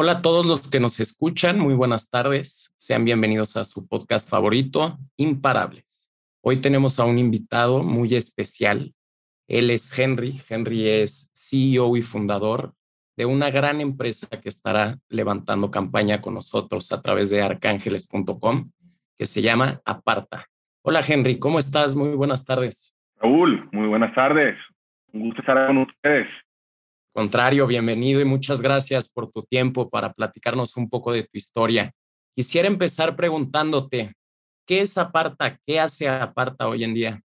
Hola a todos los que nos escuchan, muy buenas tardes. Sean bienvenidos a su podcast favorito, Imparables. Hoy tenemos a un invitado muy especial. Él es Henry. Henry es CEO y fundador de una gran empresa que estará levantando campaña con nosotros a través de arcángeles.com, que se llama Aparta. Hola Henry, ¿cómo estás? Muy buenas tardes. Raúl, muy buenas tardes. Un gusto estar con ustedes. Contrario, bienvenido y muchas gracias por tu tiempo para platicarnos un poco de tu historia. Quisiera empezar preguntándote, ¿qué es Aparta? ¿Qué hace Aparta hoy en día?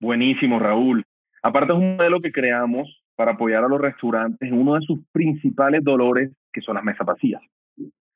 Buenísimo, Raúl. Aparta es un modelo que creamos para apoyar a los restaurantes en uno de sus principales dolores, que son las mesas vacías.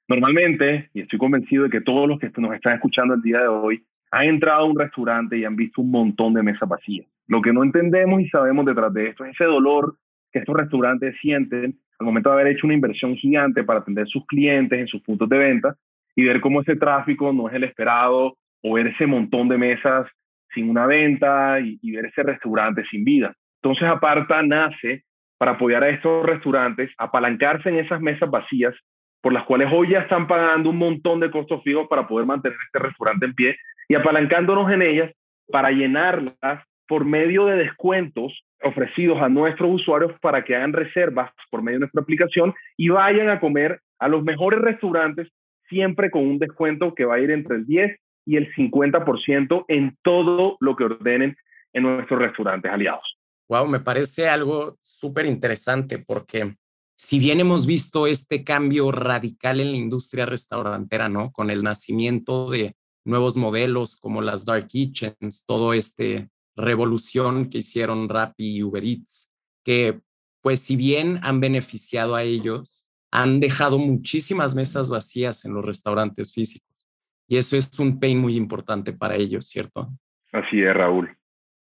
Normalmente, y estoy convencido de que todos los que nos están escuchando el día de hoy han entrado a un restaurante y han visto un montón de mesas vacías. Lo que no entendemos y sabemos detrás de esto es ese dolor que estos restaurantes sienten al momento de haber hecho una inversión gigante para atender sus clientes en sus puntos de venta y ver cómo ese tráfico no es el esperado o ver ese montón de mesas sin una venta y, y ver ese restaurante sin vida. Entonces Aparta nace para apoyar a estos restaurantes, apalancarse en esas mesas vacías por las cuales hoy ya están pagando un montón de costos fijos para poder mantener este restaurante en pie y apalancándonos en ellas para llenarlas por medio de descuentos ofrecidos a nuestros usuarios para que hagan reservas por medio de nuestra aplicación y vayan a comer a los mejores restaurantes siempre con un descuento que va a ir entre el 10 y el 50% en todo lo que ordenen en nuestros restaurantes aliados. Wow, me parece algo súper interesante porque si bien hemos visto este cambio radical en la industria restaurantera, ¿no? Con el nacimiento de nuevos modelos como las dark kitchens, todo este revolución que hicieron Rappi y Uber Eats, que pues si bien han beneficiado a ellos, han dejado muchísimas mesas vacías en los restaurantes físicos. Y eso es un pain muy importante para ellos, ¿cierto? Así es, Raúl.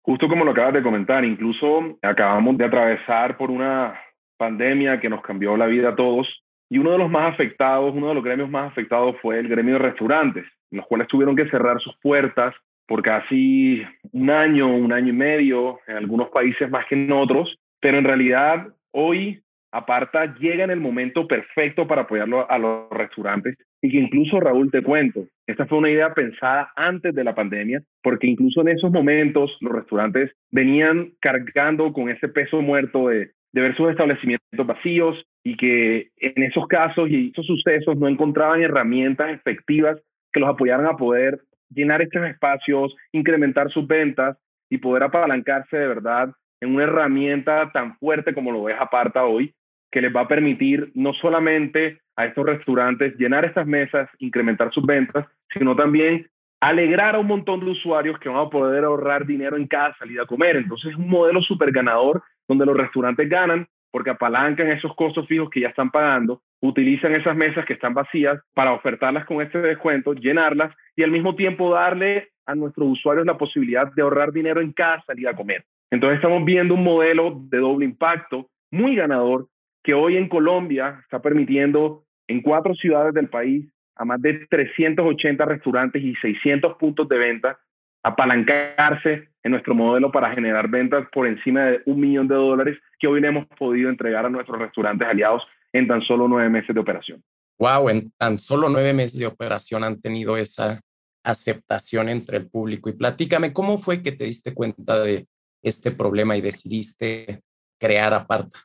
Justo como lo acabas de comentar, incluso acabamos de atravesar por una pandemia que nos cambió la vida a todos y uno de los más afectados, uno de los gremios más afectados fue el gremio de restaurantes, los cuales tuvieron que cerrar sus puertas por casi un año, un año y medio, en algunos países más que en otros, pero en realidad hoy Aparta llega en el momento perfecto para apoyarlo a los restaurantes. Y que incluso Raúl te cuento, esta fue una idea pensada antes de la pandemia, porque incluso en esos momentos los restaurantes venían cargando con ese peso muerto de, de ver sus establecimientos vacíos y que en esos casos y esos sucesos no encontraban herramientas efectivas que los apoyaran a poder llenar estos espacios, incrementar sus ventas y poder apalancarse de verdad en una herramienta tan fuerte como lo es Aparta hoy, que les va a permitir no solamente a estos restaurantes llenar estas mesas, incrementar sus ventas, sino también alegrar a un montón de usuarios que van a poder ahorrar dinero en cada salida a comer. Entonces es un modelo súper ganador donde los restaurantes ganan porque apalancan esos costos fijos que ya están pagando, utilizan esas mesas que están vacías para ofertarlas con este descuento, llenarlas y al mismo tiempo darle a nuestros usuarios la posibilidad de ahorrar dinero en cada salida a comer. Entonces estamos viendo un modelo de doble impacto muy ganador que hoy en Colombia está permitiendo en cuatro ciudades del país a más de 380 restaurantes y 600 puntos de venta apalancarse en nuestro modelo para generar ventas por encima de un millón de dólares que hoy le hemos podido entregar a nuestros restaurantes aliados en tan solo nueve meses de operación. Wow, en tan solo nueve meses de operación han tenido esa aceptación entre el público. Y platícame, ¿cómo fue que te diste cuenta de este problema y decidiste crear Aparta?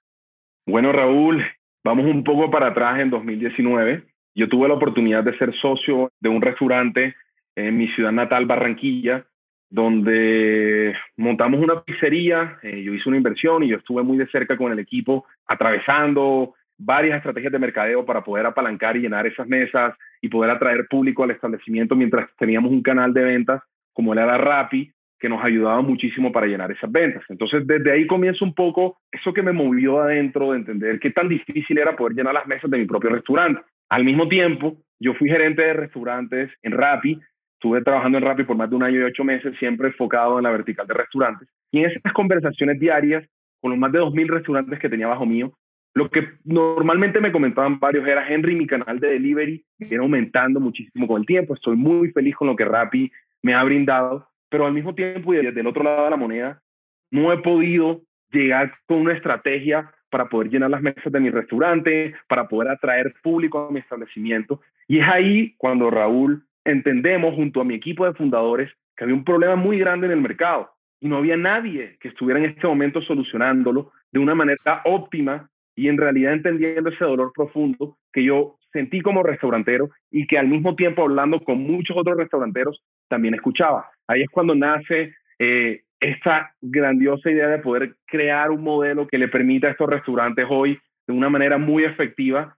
Bueno, Raúl, vamos un poco para atrás en 2019. Yo tuve la oportunidad de ser socio de un restaurante en mi ciudad natal, Barranquilla, donde montamos una pizzería, eh, yo hice una inversión y yo estuve muy de cerca con el equipo, atravesando varias estrategias de mercadeo para poder apalancar y llenar esas mesas y poder atraer público al establecimiento mientras teníamos un canal de ventas como era Rappi, que nos ayudaba muchísimo para llenar esas ventas. Entonces, desde ahí comienza un poco eso que me movió adentro de entender qué tan difícil era poder llenar las mesas de mi propio restaurante. Al mismo tiempo, yo fui gerente de restaurantes en Rappi, estuve trabajando en Rappi por más de un año y ocho meses, siempre enfocado en la vertical de restaurantes. Y en esas conversaciones diarias, con los más de 2.000 restaurantes que tenía bajo mío, lo que normalmente me comentaban varios era, Henry, mi canal de delivery viene aumentando muchísimo con el tiempo, estoy muy feliz con lo que Rappi me ha brindado, pero al mismo tiempo y desde el otro lado de la moneda, no he podido llegar con una estrategia para poder llenar las mesas de mi restaurante, para poder atraer público a mi establecimiento. Y es ahí cuando Raúl entendemos junto a mi equipo de fundadores que había un problema muy grande en el mercado y no había nadie que estuviera en este momento solucionándolo de una manera óptima y en realidad entendiendo ese dolor profundo que yo sentí como restaurantero y que al mismo tiempo hablando con muchos otros restauranteros también escuchaba. Ahí es cuando nace eh, esta grandiosa idea de poder crear un modelo que le permita a estos restaurantes hoy de una manera muy efectiva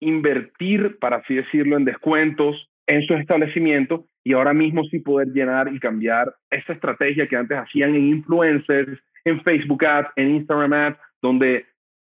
invertir, para así decirlo, en descuentos en sus establecimientos y ahora mismo sí poder llenar y cambiar esa estrategia que antes hacían en influencers, en Facebook Ads, en Instagram Ads, donde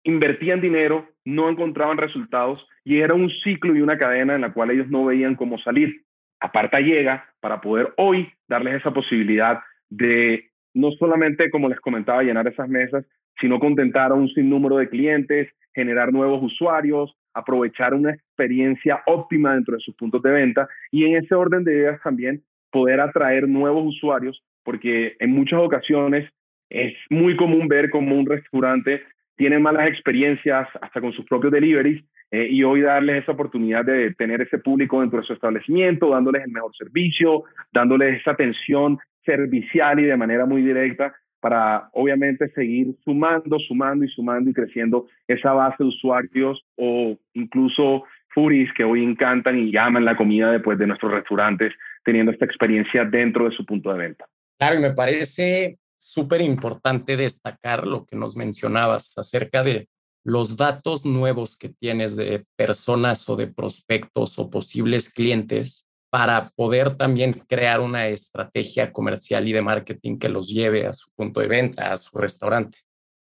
invertían dinero, no encontraban resultados y era un ciclo y una cadena en la cual ellos no veían cómo salir. Aparta llega para poder hoy darles esa posibilidad de no solamente, como les comentaba, llenar esas mesas, sino contentar a un sinnúmero de clientes, generar nuevos usuarios, aprovechar una experiencia óptima dentro de sus puntos de venta y en ese orden de ideas también poder atraer nuevos usuarios, porque en muchas ocasiones es muy común ver como un restaurante tiene malas experiencias hasta con sus propios deliveries eh, y hoy darles esa oportunidad de tener ese público dentro de su establecimiento, dándoles el mejor servicio, dándoles esa atención servicial y de manera muy directa para obviamente seguir sumando, sumando y sumando y creciendo esa base de usuarios o incluso furis que hoy encantan y llaman la comida después de nuestros restaurantes teniendo esta experiencia dentro de su punto de venta. Claro, y me parece súper importante destacar lo que nos mencionabas acerca de los datos nuevos que tienes de personas o de prospectos o posibles clientes para poder también crear una estrategia comercial y de marketing que los lleve a su punto de venta, a su restaurante.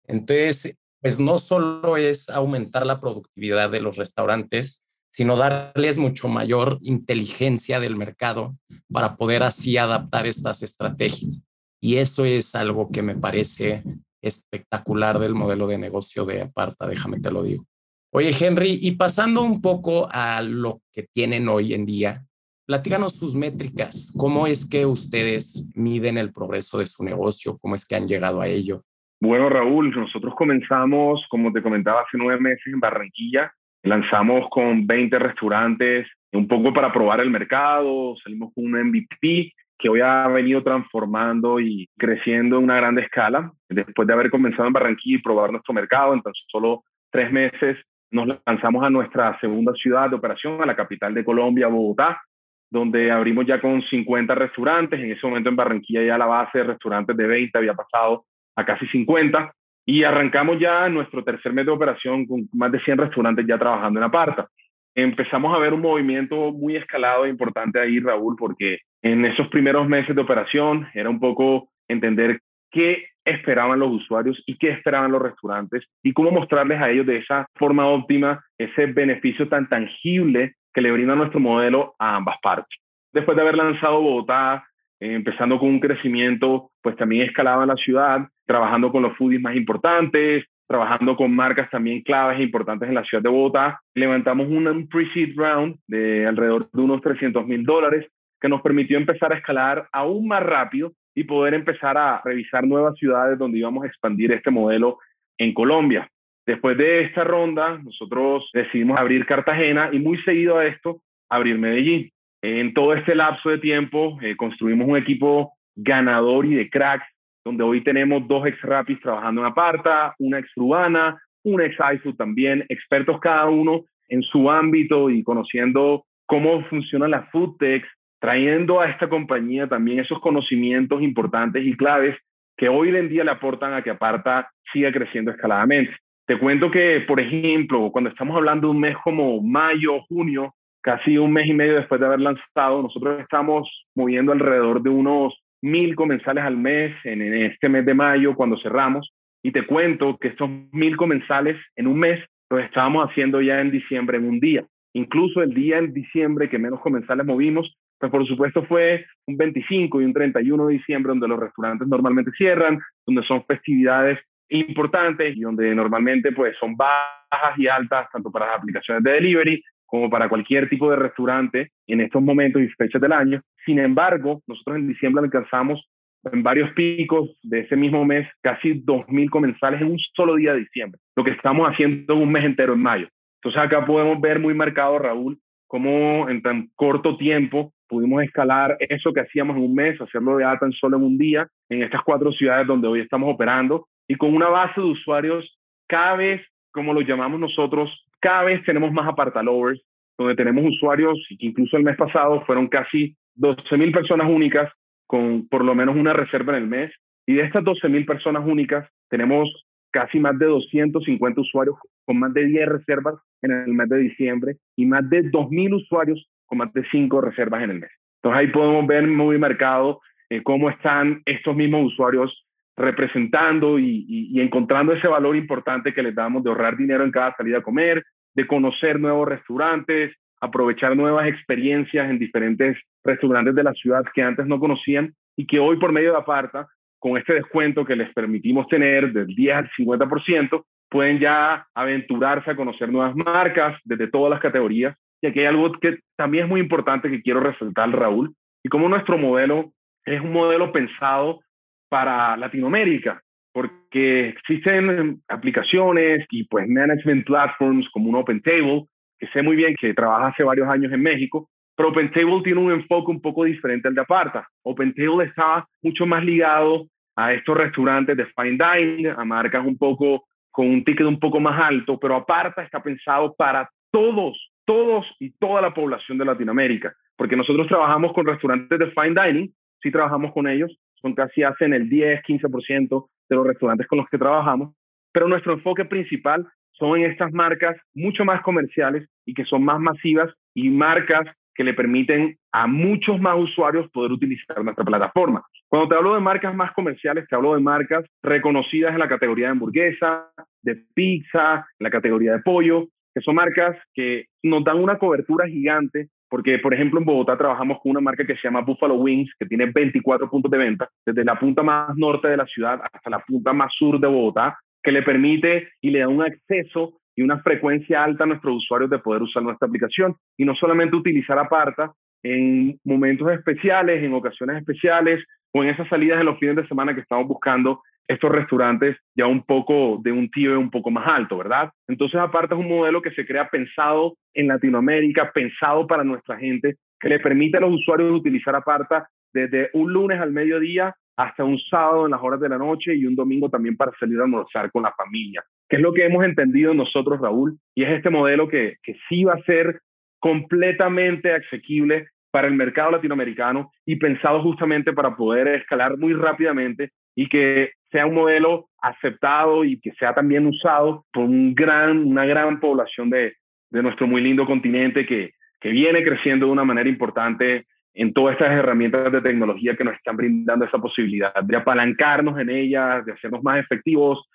Entonces, pues no solo es aumentar la productividad de los restaurantes, sino darles mucho mayor inteligencia del mercado para poder así adaptar estas estrategias. Y eso es algo que me parece espectacular del modelo de negocio de Aparta, déjame te lo digo. Oye, Henry, y pasando un poco a lo que tienen hoy en día, Platíganos sus métricas. ¿Cómo es que ustedes miden el progreso de su negocio? ¿Cómo es que han llegado a ello? Bueno, Raúl, nosotros comenzamos, como te comentaba, hace nueve meses en Barranquilla. Lanzamos con 20 restaurantes, un poco para probar el mercado. Salimos con un MVP que hoy ha venido transformando y creciendo en una gran escala. Después de haber comenzado en Barranquilla y probar nuestro mercado, en tan solo tres meses nos lanzamos a nuestra segunda ciudad de operación, a la capital de Colombia, Bogotá, donde abrimos ya con 50 restaurantes. En ese momento en Barranquilla ya la base de restaurantes de 20 había pasado a casi 50 y arrancamos ya nuestro tercer mes de operación con más de 100 restaurantes ya trabajando en Aparta. Empezamos a ver un movimiento muy escalado e importante ahí, Raúl, porque en esos primeros meses de operación era un poco entender qué esperaban los usuarios y qué esperaban los restaurantes y cómo mostrarles a ellos de esa forma óptima ese beneficio tan tangible que le brinda nuestro modelo a ambas partes. Después de haber lanzado Bogotá, empezando con un crecimiento, pues también escalaba la ciudad, trabajando con los foodies más importantes, trabajando con marcas también claves e importantes en la ciudad de Bogotá. Levantamos un pre-seed round de alrededor de unos 300 mil dólares que nos permitió empezar a escalar aún más rápido y poder empezar a revisar nuevas ciudades donde íbamos a expandir este modelo en Colombia. Después de esta ronda, nosotros decidimos abrir Cartagena y muy seguido a esto, abrir Medellín. En todo este lapso de tiempo, eh, construimos un equipo ganador y de cracks, donde hoy tenemos dos ex rapis trabajando en Aparta, una ex Urbana, un ex iFood también, expertos cada uno en su ámbito y conociendo cómo funcionan las food techs, trayendo a esta compañía también esos conocimientos importantes y claves que hoy en día le aportan a que Aparta siga creciendo escaladamente. Te cuento que, por ejemplo, cuando estamos hablando de un mes como mayo, junio, casi un mes y medio después de haber lanzado, nosotros estamos moviendo alrededor de unos mil comensales al mes en, este mes de mayo cuando cerramos. Y te cuento que estos mil comensales en un mes los estábamos haciendo ya en diciembre en un día. incluso el día en diciembre que menos comensales movimos, pues por supuesto fue un 25 y un 31 de diciembre donde los restaurantes normalmente cierran, donde son festividades importantes y donde normalmente pues son bajas y altas tanto para las aplicaciones de delivery como para cualquier tipo de restaurante en estos momentos y fechas del año. Sin embargo, nosotros en diciembre alcanzamos en varios picos de ese mismo mes casi 2.000 comensales en un solo día de diciembre, lo que estamos haciendo en un mes entero en mayo. Entonces acá podemos ver muy marcado, Raúl, cómo en tan corto tiempo pudimos escalar eso que hacíamos en un mes, hacerlo de tan solo en un día, en estas cuatro ciudades donde hoy estamos operando, y con una base de usuarios cada vez, como lo llamamos nosotros, cada vez tenemos más apartalovers, donde tenemos usuarios, incluso el mes pasado fueron casi 12.000 personas únicas con por lo menos una reserva en el mes. Y de estas 12.000 personas únicas, tenemos casi más de 250 usuarios con más de 10 reservas en el mes de diciembre y más de 2.000 usuarios con más de 5 reservas en el mes. Entonces ahí podemos ver muy marcado eh, cómo están estos mismos usuarios representando y, encontrando ese valor importante que les damos de ahorrar dinero en cada salida a comer, de conocer nuevos restaurantes, aprovechar nuevas experiencias en diferentes restaurantes de la ciudad que antes no conocían y que hoy por medio de Aparta, con este descuento que les permitimos tener del 10 al 50%, pueden ya aventurarse a conocer nuevas marcas desde todas las categorías. Y aquí hay algo que también es muy importante que quiero resaltar, Raúl, y como nuestro modelo es un modelo pensado para Latinoamérica, porque existen aplicaciones y pues management platforms como un OpenTable, que sé muy bien que trabaja hace varios años en México, pero OpenTable tiene un enfoque un poco diferente al de Aparta. OpenTable está mucho más ligado a estos restaurantes de fine dining, a marcas un poco con un ticket un poco más alto, pero Aparta está pensado para todos, todos y toda la población de Latinoamérica, porque nosotros trabajamos con restaurantes de fine dining, sí trabajamos con ellos, son casi hacen el 10, 15% de los restaurantes con los que trabajamos, pero nuestro enfoque principal son estas marcas mucho más comerciales y que son más masivas y marcas que le permiten a muchos más usuarios poder utilizar nuestra plataforma. Cuando te hablo de marcas más comerciales, te hablo de marcas reconocidas en la categoría de hamburguesa, de pizza, en la categoría de pollo, que son marcas que nos dan una cobertura gigante porque, por ejemplo, en Bogotá trabajamos con una marca que se llama Buffalo Wings, que tiene 24 puntos de venta, desde la punta más norte de la ciudad hasta la punta más sur de Bogotá, que le permite y le da un acceso y una frecuencia alta a nuestros usuarios de poder usar nuestra aplicación. Y no solamente utilizar Aparta en momentos especiales, en ocasiones especiales o en esas salidas en los fines de semana que estamos buscando estos restaurantes ya un poco de un tío un poco más alto, ¿verdad? Entonces, aparte es un modelo que se crea pensado en Latinoamérica, pensado para nuestra gente, que le permite a los usuarios utilizar Aparta desde un lunes al mediodía hasta un sábado en las horas de la noche y un domingo también para salir a almorzar con la familia, que es lo que hemos entendido nosotros, Raúl, y es este modelo que, que sí va a ser completamente asequible para el mercado latinoamericano y pensado justamente para poder escalar muy rápidamente y que sea un modelo aceptado y que sea también usado por un gran, una gran población de, de nuestro muy lindo continente que, que viene creciendo de una manera importante en todas estas herramientas de tecnología que nos están brindando esa posibilidad de apalancarnos en ellas, de hacernos más efectivos,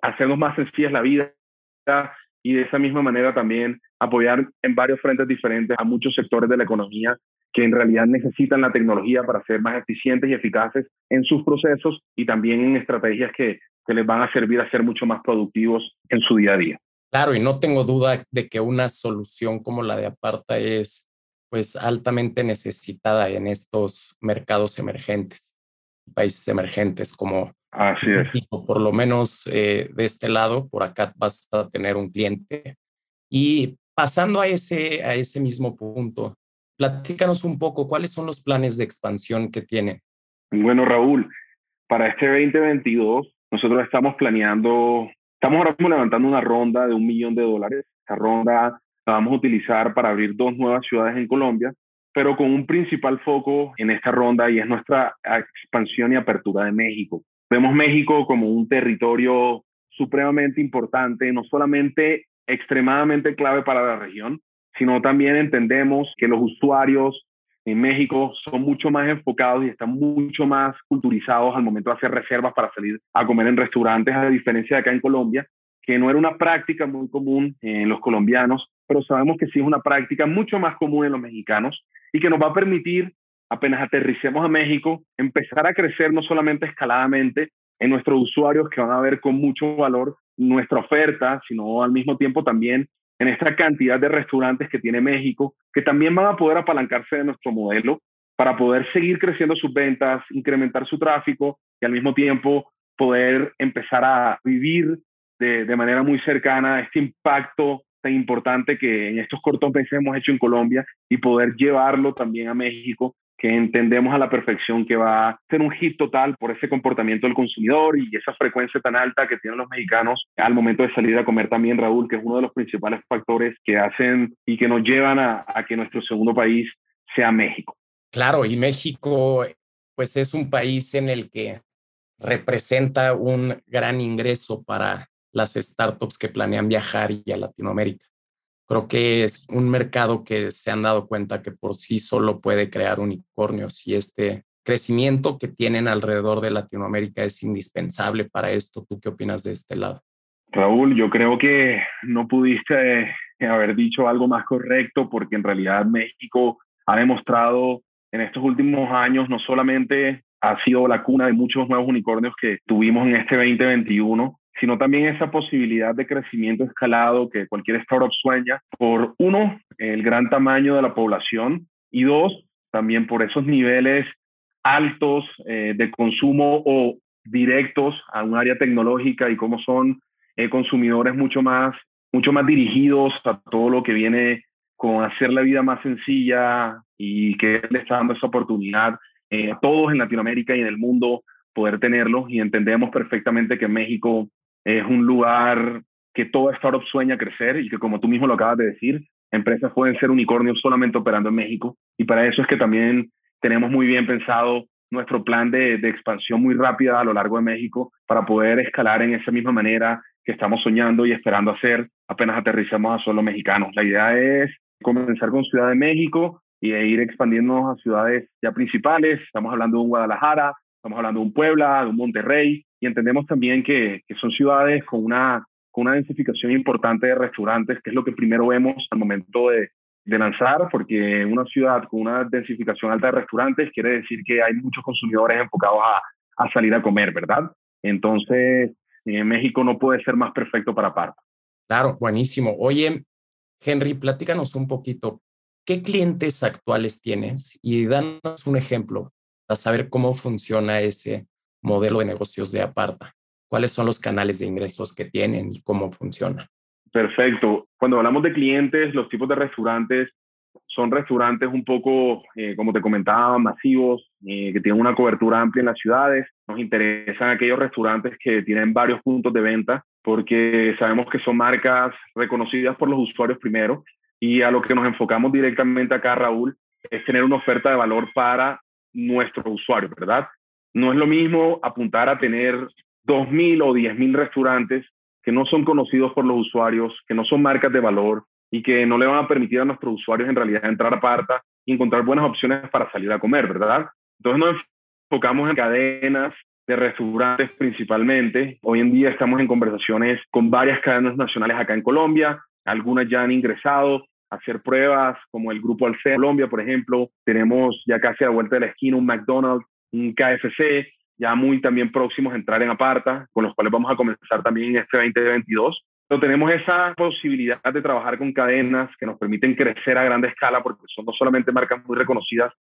hacernos más sencillas la vida y de esa misma manera también apoyar en varios frentes diferentes a muchos sectores de la economía que en realidad necesitan la tecnología para ser más eficientes y eficaces en sus procesos y también en estrategias que, que les van a servir a ser mucho más productivos en su día a día. Claro, y no tengo duda de que una solución como la de Aparta es pues altamente necesitada en estos mercados emergentes, países emergentes como Así es. por lo menos eh, de este lado, por acá vas a tener un cliente. Y pasando a ese, a ese mismo punto, Platícanos un poco, ¿cuáles son los planes de expansión que tienen? Bueno, Raúl, para este 2022 nosotros estamos planeando, estamos ahora mismo levantando una ronda de un millón de dólares. Esta ronda la vamos a utilizar para abrir dos nuevas ciudades en Colombia, pero con un principal foco en esta ronda y es nuestra expansión y apertura de México. Vemos México como un territorio supremamente importante, no solamente extremadamente clave para la región, sino también entendemos que los usuarios en México son mucho más enfocados y están mucho más culturizados al momento de hacer reservas para salir a comer en restaurantes, a diferencia de acá en Colombia, que no era una práctica muy común en los colombianos, pero sabemos que sí es una práctica mucho más común en los mexicanos y que nos va a permitir, apenas aterricemos a México, empezar a crecer no solamente escaladamente en nuestros usuarios que van a ver con mucho valor nuestra oferta, sino al mismo tiempo también en esta cantidad de restaurantes que tiene México, que también van a poder apalancarse de nuestro modelo para poder seguir creciendo sus ventas, incrementar su tráfico y al mismo tiempo poder empezar a vivir de, de manera muy cercana este impacto tan importante que en estos cortos meses hemos hecho en Colombia y poder llevarlo también a México que entendemos a la perfección que va a ser un hit total por ese comportamiento del consumidor y esa frecuencia tan alta que tienen los mexicanos al momento de salir a comer también, Raúl, que es uno de los principales factores que hacen y que nos llevan a, que nuestro segundo país sea México. Claro, y México pues es un país en el que representa un gran ingreso para las startups que planean viajar y a Latinoamérica. Creo que es un mercado que se han dado cuenta que por sí solo puede crear unicornios y este crecimiento que tienen alrededor de Latinoamérica es indispensable para esto. ¿Tú qué opinas de este lado? Raúl, yo creo que no pudiste eh, haber dicho algo más correcto porque en realidad México ha demostrado en estos últimos años no solamente ha sido la cuna de muchos nuevos unicornios que tuvimos en este 2021, sino también esa posibilidad de crecimiento escalado que cualquier startup sueña por, uno, el gran tamaño de la población y dos, también por esos niveles altos eh, de consumo o directos a un área tecnológica y cómo son eh, consumidores mucho más, mucho más dirigidos a todo lo que viene con hacer la vida más sencilla y que le está dando esa oportunidad eh, a todos en Latinoamérica y en el mundo poder tenerlo. Y entendemos perfectamente que México es un lugar que toda startup sueña crecer y que como tú mismo lo acabas de decir, empresas pueden ser unicornios solamente operando en México. Y para eso es que también tenemos muy bien pensado nuestro plan de, expansión muy rápida a lo largo de México para poder escalar en esa misma manera que estamos soñando y esperando hacer apenas aterrizamos a solo mexicanos. La idea es comenzar con Ciudad de México y ir expandiéndonos a ciudades ya principales. Estamos hablando de un Guadalajara, estamos hablando de un Puebla, de un Monterrey, y entendemos también que, que son ciudades con una, con una densificación importante de restaurantes, que es lo que primero vemos al momento de, de lanzar, porque una ciudad con una densificación alta de restaurantes quiere decir que hay muchos consumidores enfocados a, a salir a comer, ¿verdad? Entonces, en México no puede ser más perfecto para Parta. Claro, buenísimo. Oye, Henry, platícanos un poquito, ¿qué clientes actuales tienes? Y danos un ejemplo para saber cómo funciona ese modelo de negocios de Aparta? ¿Cuáles son los canales de ingresos que tienen y cómo funciona? Perfecto. Cuando hablamos de clientes, los tipos de restaurantes son restaurantes un poco, eh, como te comentaba, masivos, eh, que tienen una cobertura amplia en las ciudades. Nos interesan aquellos restaurantes que tienen varios puntos de venta porque sabemos que son marcas reconocidas por los usuarios primero y a lo que nos enfocamos directamente acá, Raúl, es tener una oferta de valor para nuestro usuario, ¿verdad? No es lo mismo apuntar a tener 2.000 o 10.000 restaurantes que no son conocidos por los usuarios, que no son marcas de valor y que no le van a permitir a nuestros usuarios en realidad entrar a Parta y encontrar buenas opciones para salir a comer, ¿verdad? Entonces nos enfocamos en cadenas de restaurantes principalmente. Hoy en día estamos en conversaciones con varias cadenas nacionales acá en Colombia. Algunas ya han ingresado a hacer pruebas, como el Grupo Alcea Colombia, por ejemplo. Tenemos ya casi a la vuelta de la esquina un McDonald's un KFC, ya muy también próximos a entrar en Aparta, con los cuales vamos a comenzar también en este 2022. Pero tenemos esa posibilidad de trabajar con cadenas que nos permiten crecer a gran escala porque son no solamente marcas muy reconocidas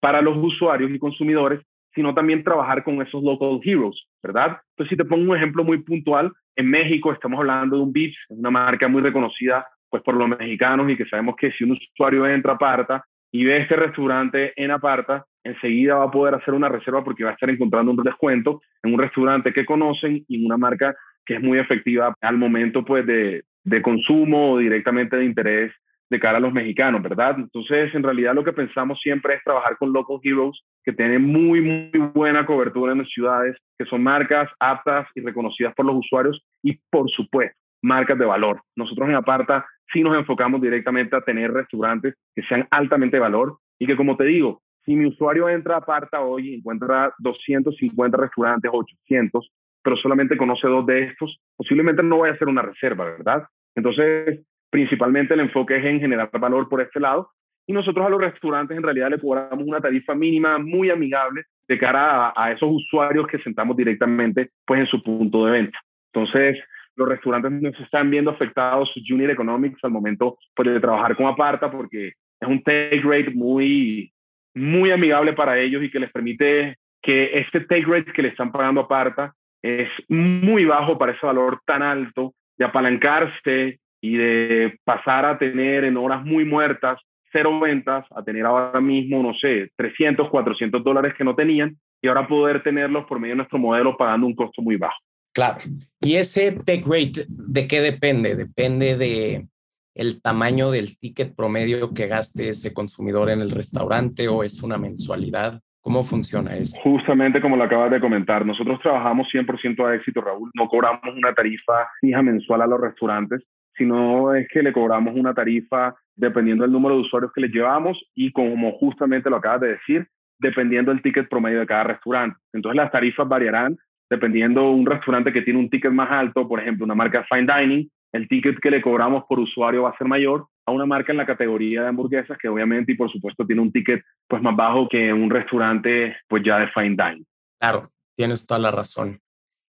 para los usuarios y consumidores, sino también trabajar con esos local heroes, ¿verdad? Entonces, si te pongo un ejemplo muy puntual, en México estamos hablando de un Vips, una marca muy reconocida pues por los mexicanos y que sabemos que si un usuario entra a Aparta y ve este restaurante en Aparta, enseguida va a poder hacer una reserva porque va a estar encontrando un descuento en un restaurante que conocen y una marca que es muy efectiva al momento pues de, de consumo o directamente de interés de cara a los mexicanos, ¿verdad? Entonces, en realidad lo que pensamos siempre es trabajar con local heroes que tienen muy, muy buena cobertura en las ciudades, que son marcas aptas y reconocidas por los usuarios y, por supuesto, marcas de valor. Nosotros en Aparta sí nos enfocamos directamente a tener restaurantes que sean altamente de valor y que, como te digo, si mi usuario entra a Aparta hoy y encuentra 250 restaurantes, 800, pero solamente conoce dos de estos, posiblemente no vaya a ser una reserva, ¿verdad? Entonces, principalmente el enfoque es en generar valor por este lado y nosotros a los restaurantes en realidad le cobramos una tarifa mínima muy amigable de cara a, esos usuarios que sentamos directamente pues en su punto de venta. Entonces, los restaurantes no se están viendo afectados sus unit economics al momento pues, de trabajar con Aparta porque es un take rate muy, muy amigable para ellos y que les permite que este take rate que le están pagando Aparta es muy bajo para ese valor tan alto de apalancarse y de pasar a tener en horas muy muertas cero ventas a tener ahora mismo, no sé, 300, 400 dólares que no tenían y ahora poder tenerlos por medio de nuestro modelo pagando un costo muy bajo. Claro. ¿Y ese take rate de qué depende? Depende de el tamaño del ticket promedio que gaste ese consumidor en el restaurante o es una mensualidad? ¿Cómo funciona eso? Justamente como lo acabas de comentar, nosotros trabajamos 100% a éxito, Raúl. No cobramos una tarifa fija mensual a los restaurantes, sino es que le cobramos una tarifa dependiendo del número de usuarios que les llevamos y como justamente lo acabas de decir, dependiendo del ticket promedio de cada restaurante. Entonces las tarifas variarán dependiendo un restaurante que tiene un ticket más alto, por ejemplo, una marca fine dining, el ticket que le cobramos por usuario va a ser mayor a una marca en la categoría de hamburguesas que obviamente y por supuesto tiene un ticket pues más bajo que un restaurante pues ya de fine dining. Claro, tienes toda la razón.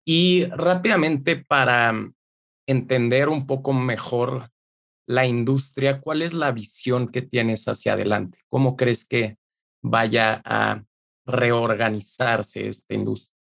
Y rápidamente para entender un poco mejor la industria, ¿cuál es la visión que tienes hacia adelante? ¿Cómo crees que vaya a reorganizarse esta industria?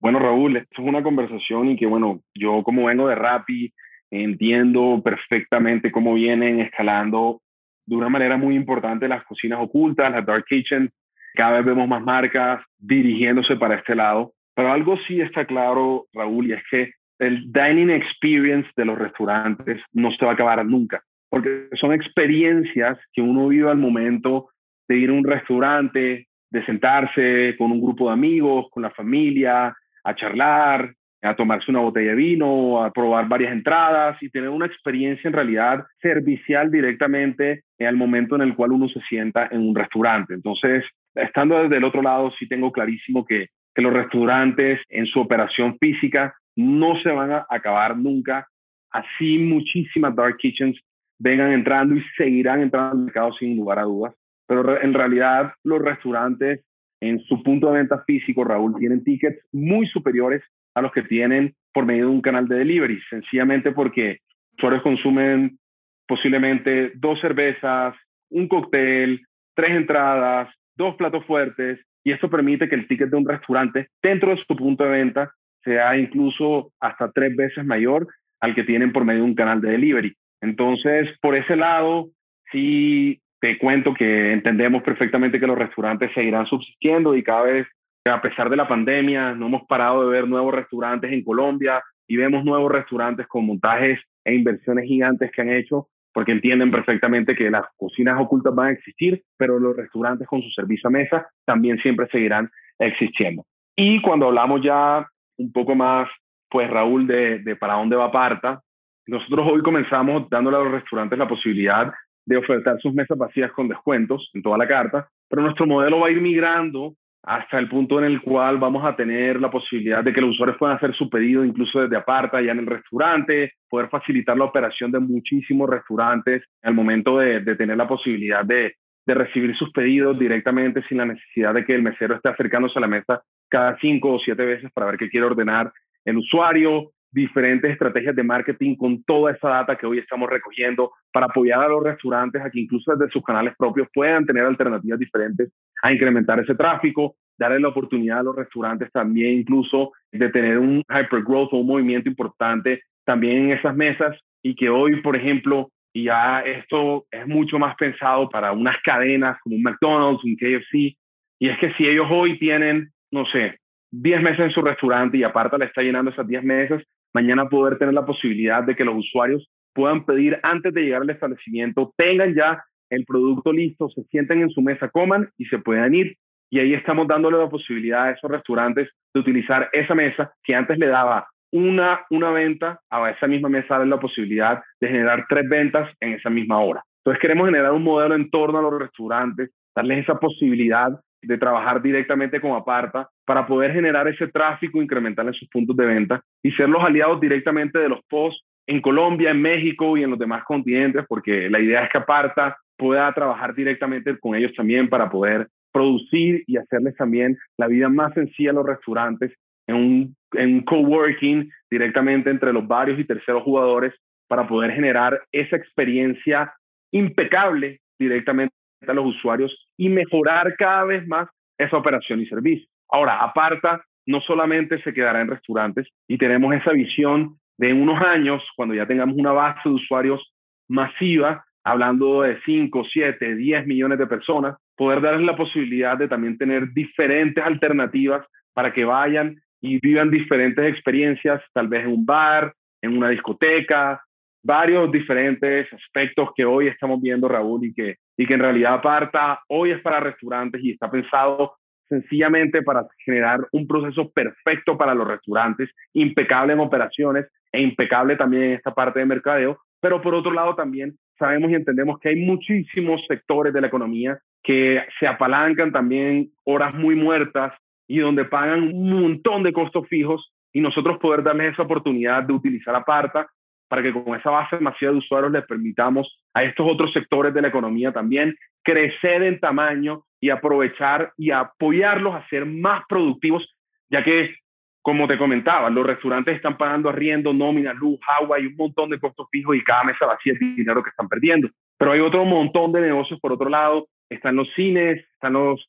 Bueno, Raúl, esto es una conversación y que, bueno, yo como vengo de Rappi, entiendo perfectamente cómo vienen escalando de una manera muy importante las cocinas ocultas, las dark kitchens. Cada vez vemos más marcas dirigiéndose para este lado. Pero algo sí está claro, Raúl, y es que el dining experience de los restaurantes no se va a acabar nunca, porque son experiencias que uno vive al momento de ir a un restaurante, de sentarse con un grupo de amigos, con la familia, a charlar, a tomarse una botella de vino, a probar varias entradas y tener una experiencia en realidad servicial directamente al momento en el cual uno se sienta en un restaurante. Entonces, estando desde el otro lado, sí tengo clarísimo que, que los restaurantes en su operación física no se van a acabar nunca. Así muchísimas dark kitchens vengan entrando y seguirán entrando al mercado sin lugar a dudas. Pero en realidad los restaurantes en su punto de venta físico, Raúl, tienen tickets muy superiores a los que tienen por medio de un canal de delivery, sencillamente porque usuarios consumen posiblemente dos cervezas, un cóctel, tres entradas, dos platos fuertes, y esto permite que el ticket de un restaurante dentro de su punto de venta sea incluso hasta tres veces mayor al que tienen por medio de un canal de delivery. Entonces, por ese lado, sí te cuento que entendemos perfectamente que los restaurantes seguirán subsistiendo y cada vez, a pesar de la pandemia, no hemos parado de ver nuevos restaurantes en Colombia y vemos nuevos restaurantes con montajes e inversiones gigantes que han hecho porque entienden perfectamente que las cocinas ocultas van a existir, pero los restaurantes con su servicio a mesa también siempre seguirán existiendo. Y cuando hablamos ya un poco más, pues Raúl, de, de para dónde va Parta, nosotros hoy comenzamos dándole a los restaurantes la posibilidad de ofertar sus mesas vacías con descuentos en toda la carta, pero nuestro modelo va a ir migrando hasta el punto en el cual vamos a tener la posibilidad de que los usuarios puedan hacer su pedido incluso desde aparta, ya en el restaurante, poder facilitar la operación de muchísimos restaurantes al momento de, tener la posibilidad de recibir sus pedidos directamente sin la necesidad de que el mesero esté acercándose a la mesa cada cinco o siete veces para ver qué quiere ordenar el usuario, diferentes estrategias de marketing con toda esa data que hoy estamos recogiendo para apoyar a los restaurantes a que incluso desde sus canales propios puedan tener alternativas diferentes a incrementar ese tráfico, darle la oportunidad a los restaurantes también incluso de tener un hypergrowth o un movimiento importante también en esas mesas y que hoy, por ejemplo, y ya esto es mucho más pensado para unas cadenas como un McDonald's, un KFC, y es que si ellos hoy tienen, no sé, 10 mesas en su restaurante y aparte le está llenando esas 10 mesas, mañana poder tener la posibilidad de que los usuarios puedan pedir antes de llegar al establecimiento, tengan ya el producto listo, se sienten en su mesa, coman y se puedan ir. Y ahí estamos dándole la posibilidad a esos restaurantes de utilizar esa mesa que antes le daba una, una venta, a esa misma mesa darle la posibilidad de generar tres ventas en esa misma hora. Entonces queremos generar un modelo en torno a los restaurantes, darles esa posibilidad de trabajar directamente con Aparta para poder generar ese tráfico incremental en sus puntos de venta y ser los aliados directamente de los POS en Colombia, en México y en los demás continentes, porque la idea es que Aparta pueda trabajar directamente con ellos también para poder producir y hacerles también la vida más sencilla a los restaurantes en un, en coworking directamente entre los varios y terceros jugadores para poder generar esa experiencia impecable directamente a los usuarios y mejorar cada vez más esa operación y servicio. Ahora, Aparta no solamente se quedará en restaurantes y tenemos esa visión de unos años, cuando ya tengamos una base de usuarios masiva, hablando de 5, 7, 10 millones de personas, poder darles la posibilidad de también tener diferentes alternativas para que vayan y vivan diferentes experiencias, tal vez en un bar, en una discoteca, varios diferentes aspectos que hoy estamos viendo, Raúl, y que, y que en realidad aparta, hoy es para restaurantes y está pensado sencillamente para generar un proceso perfecto para los restaurantes, impecable en operaciones e impecable también en esta parte de mercadeo, pero por otro lado también sabemos y entendemos que hay muchísimos sectores de la economía que se apalancan también horas muy muertas y donde pagan un montón de costos fijos y nosotros poder darles esa oportunidad de utilizar Aparta para que con esa base masiva de usuarios les permitamos a estos otros sectores de la economía también crecer en tamaño y aprovechar y apoyarlos a ser más productivos, ya que, como te comentaba, los restaurantes están pagando arriendo, nómina, luz, agua y un montón de costos fijos y cada mesa vacía el dinero que están perdiendo. Pero hay otro montón de negocios por otro lado, están los cines, están los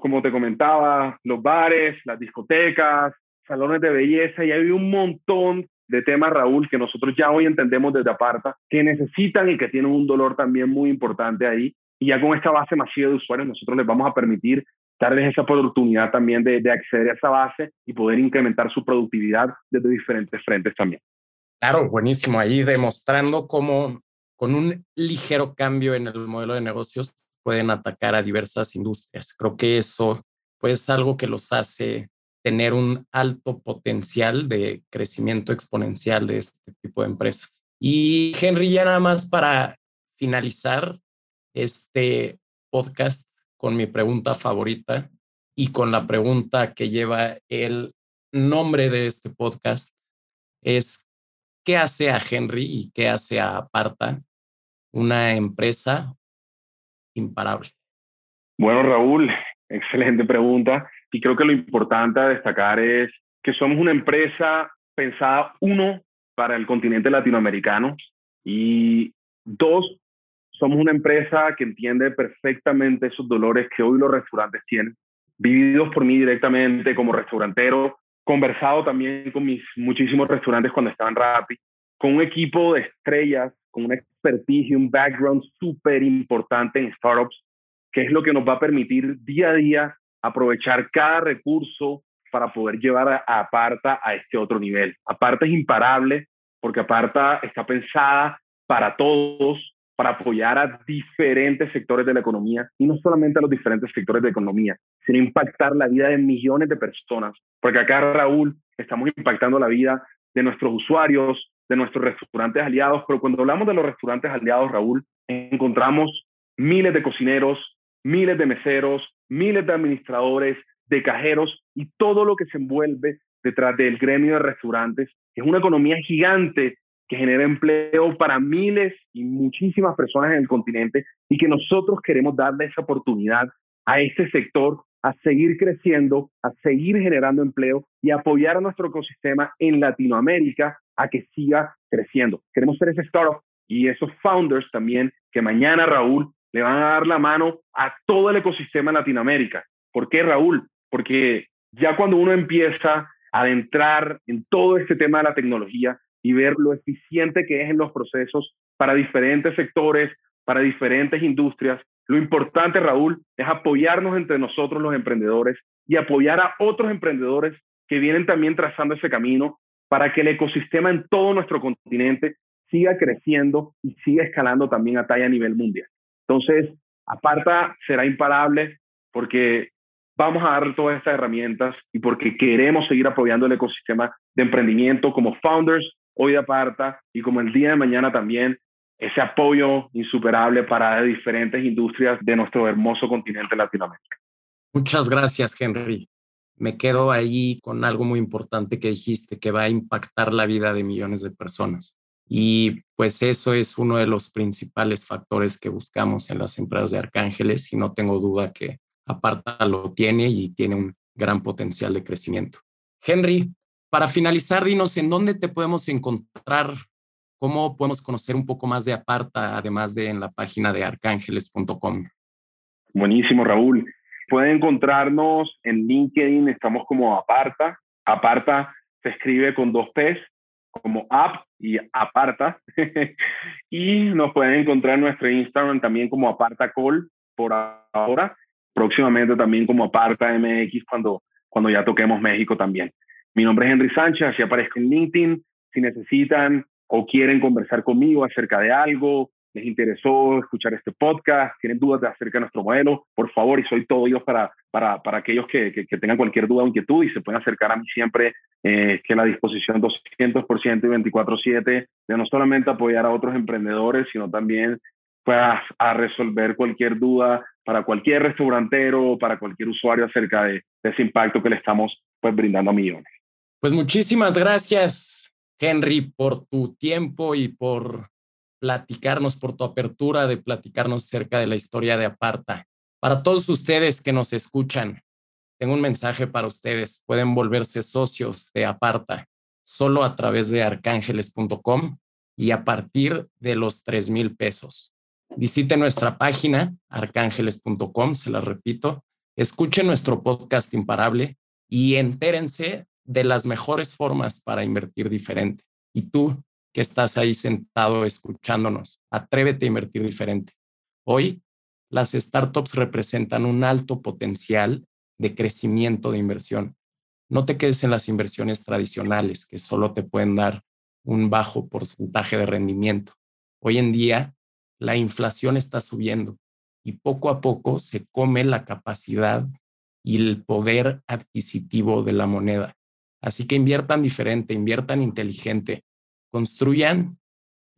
como te comentaba, los bares, las discotecas, salones de belleza y hay un montón de temas, Raúl, que nosotros ya hoy entendemos desde Aparta, que necesitan y que tienen un dolor también muy importante ahí. Y ya con esta base masiva de usuarios, nosotros les vamos a permitir darles esa oportunidad también de, de acceder a esa base y poder incrementar su productividad desde diferentes frentes también. Claro, buenísimo. Ahí demostrando cómo con un ligero cambio en el modelo de negocios pueden atacar a diversas industrias. Creo que eso pues, es algo que los hace tener un alto potencial de crecimiento exponencial de este tipo de empresas. Y Henry, ya nada más para finalizar este podcast con mi pregunta favorita y con la pregunta que lleva el nombre de este podcast, es ¿qué hace a Henry y qué hace a Aparta una empresa imparable? Bueno, Raúl, excelente pregunta. Y creo que lo importante a destacar es que somos una empresa pensada, uno, para el continente latinoamericano y dos, somos una empresa que entiende perfectamente esos dolores que hoy los restaurantes tienen, vividos por mí directamente como restaurantero, conversado también con mis muchísimos restaurantes cuando estaban Rappi, con un equipo de estrellas, con una expertise y un background súper importante en startups, que es lo que nos va a permitir día a día aprovechar cada recurso para poder llevar a, Aparta a este otro nivel. Aparta es imparable porque Aparta está pensada para todos, para apoyar a diferentes sectores de la economía y no solamente a los diferentes sectores de economía, sino impactar la vida de millones de personas. Porque acá, Raúl, estamos impactando la vida de nuestros usuarios, de nuestros restaurantes aliados, pero cuando hablamos de los restaurantes aliados, Raúl, encontramos miles de cocineros, miles de meseros, miles de administradores, de cajeros y todo lo que se envuelve detrás del gremio de restaurantes. Es una economía gigante que genera empleo para miles y muchísimas personas en el continente y que nosotros queremos darle esa oportunidad a este sector a seguir creciendo, a seguir generando empleo y apoyar a nuestro ecosistema en Latinoamérica a que siga creciendo. Queremos ser ese startup y esos founders también que mañana, Raúl, le van a dar la mano a todo el ecosistema en Latinoamérica. ¿Por qué, Raúl? Porque ya cuando uno empieza a adentrar en todo este tema de la tecnología y ver lo eficiente que es en los procesos para diferentes sectores, para diferentes industrias, lo importante, Raúl, es apoyarnos entre nosotros los emprendedores y apoyar a otros emprendedores que vienen también trazando ese camino para que el ecosistema en todo nuestro continente siga creciendo y siga escalando también a talla a nivel mundial. Entonces, Aparta será imparable porque vamos a dar todas estas herramientas y porque queremos seguir apoyando el ecosistema de emprendimiento como founders hoy de Aparta y como el día de mañana también ese apoyo insuperable para diferentes industrias de nuestro hermoso continente Latinoamérica. Muchas gracias, Henry. Me quedo ahí con algo muy importante que dijiste, que va a impactar la vida de millones de personas. Y pues eso es uno de los principales factores que buscamos en las empresas de Arcángeles y no tengo duda que Aparta lo tiene y tiene un gran potencial de crecimiento. Henry, para finalizar, dinos en dónde te podemos encontrar, cómo podemos conocer un poco más de Aparta, además de en la página de arcángeles.com. Buenísimo, Raúl. Pueden encontrarnos en LinkedIn, estamos como Aparta. Aparta se escribe con dos P's, como app y aparta. y nos pueden encontrar en nuestro Instagram también como aparta call por ahora. Próximamente también como aparta MX cuando, cuando ya toquemos México también. Mi nombre es Henry Sánchez, así aparezco en LinkedIn. Si necesitan o quieren conversar conmigo acerca de algo, les interesó escuchar este podcast, tienen dudas acerca de nuestro modelo, por favor, y soy todo yo para, para, para aquellos que, que, tengan cualquier duda o inquietud y se pueden acercar a mí siempre, eh, que la disposición 200% y 24/7 de no solamente apoyar a otros emprendedores, sino también pues, a resolver cualquier duda para cualquier restaurantero o para cualquier usuario acerca de, de, ese impacto que le estamos pues, brindando a millones. Pues muchísimas gracias, Henry, por tu tiempo y por platicarnos, por tu apertura de platicarnos acerca de la historia de Aparta. Para todos ustedes que nos escuchan, tengo un mensaje para ustedes. Pueden volverse socios de Aparta solo a través de arcángeles.com y a partir de los 3 mil pesos. Visite nuestra página arcángeles.com, se la repito. Escuchen nuestro podcast imparable y entérense de las mejores formas para invertir diferente. Y tú, que estás ahí sentado escuchándonos. Atrévete a invertir diferente. Hoy, las startups representan un alto potencial de crecimiento de inversión. No te quedes en las inversiones tradicionales que solo te pueden dar un bajo porcentaje de rendimiento. Hoy en día, la inflación está subiendo y poco a poco se come la capacidad y el poder adquisitivo de la moneda. Así que inviertan diferente, inviertan inteligente, construyan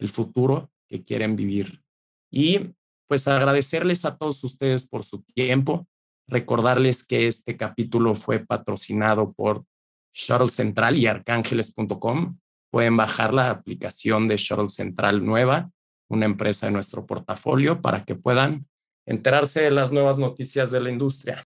el futuro que quieren vivir. Y pues agradecerles a todos ustedes por su tiempo, recordarles que este capítulo fue patrocinado por Shuttle Central y arcángeles.com. Pueden bajar la aplicación de Shuttle Central nueva, una empresa de nuestro portafolio, para que puedan enterarse de las nuevas noticias de la industria.